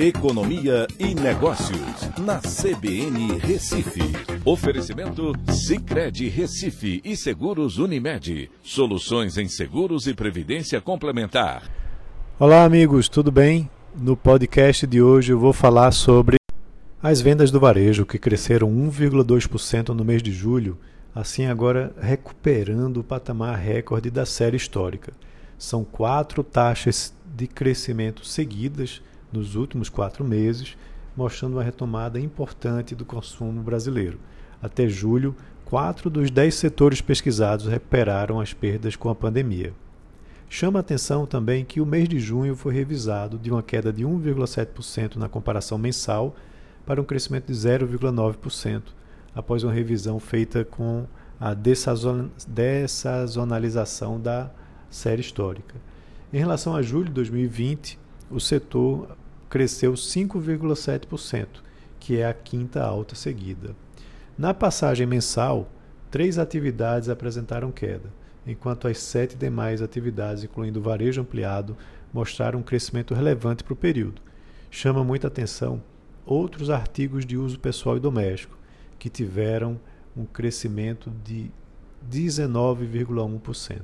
Economia e Negócios, na CBN Recife. Oferecimento Cicred Recife e Seguros Unimed. Soluções em seguros e previdência complementar. Olá, amigos, tudo bem? No podcast de hoje eu vou falar sobre as vendas do varejo, que cresceram 1,2% no mês de julho, assim agora recuperando o patamar recorde da série histórica. São quatro taxas de crescimento seguidas nos últimos quatro meses, mostrando uma retomada importante do consumo brasileiro. Até julho, quatro dos dez setores pesquisados recuperaram as perdas com a pandemia. Chama a atenção também que o mês de junho foi revisado de uma queda de 1,7% na comparação mensal para um crescimento de 0,9%, após uma revisão feita com a dessazonalização da série histórica. Em relação a julho de 2020, o setor cresceu 5,7%, que é a quinta alta seguida. Na passagem mensal, três atividades apresentaram queda, enquanto as sete demais atividades, incluindo o varejo ampliado, mostraram um crescimento relevante para o período. Chama muita atenção outros artigos de uso pessoal e doméstico, que tiveram um crescimento de 19,1%.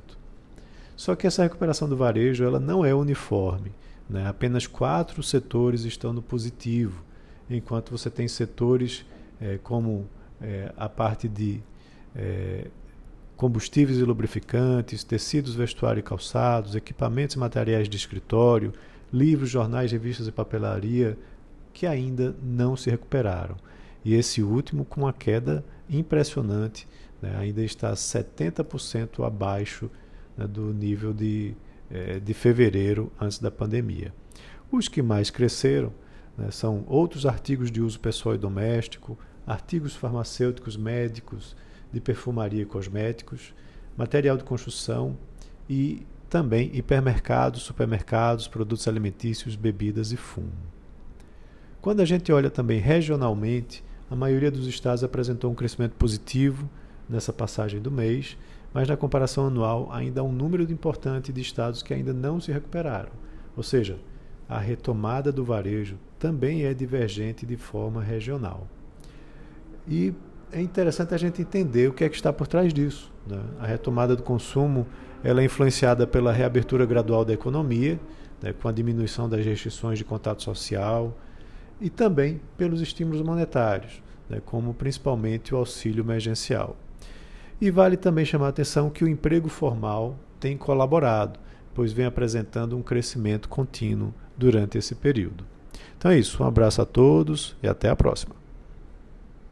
Só que essa recuperação do varejo ela não é uniforme. Né? Apenas quatro setores estão no positivo, enquanto você tem setores é, como é, a parte de é, combustíveis e lubrificantes, tecidos, vestuário e calçados, equipamentos e materiais de escritório, livros, jornais, revistas e papelaria, que ainda não se recuperaram. E esse último com uma queda impressionante, né? ainda está 70% abaixo né, do nível de é, de fevereiro, antes da pandemia. Os que mais cresceram né, são outros artigos de uso pessoal e doméstico, artigos farmacêuticos, médicos, de perfumaria e cosméticos, material de construção e também hipermercados, supermercados, produtos alimentícios, bebidas e fumo. Quando a gente olha também regionalmente, a maioria dos estados apresentou um crescimento positivo nessa passagem do mês, mas na comparação anual ainda há um número importante de estados que ainda não se recuperaram. Ou seja, a retomada do varejo também é divergente de forma regional. E é interessante a gente entender o que é que está por trás disso. Né? A retomada do consumo ela é influenciada pela reabertura gradual da economia, né, com a diminuição das restrições de contato social, e também pelos estímulos monetários, né, como principalmente o auxílio emergencial. E vale também chamar a atenção que o emprego formal tem colaborado, pois vem apresentando um crescimento contínuo durante esse período. Então é isso, um abraço a todos e até a próxima.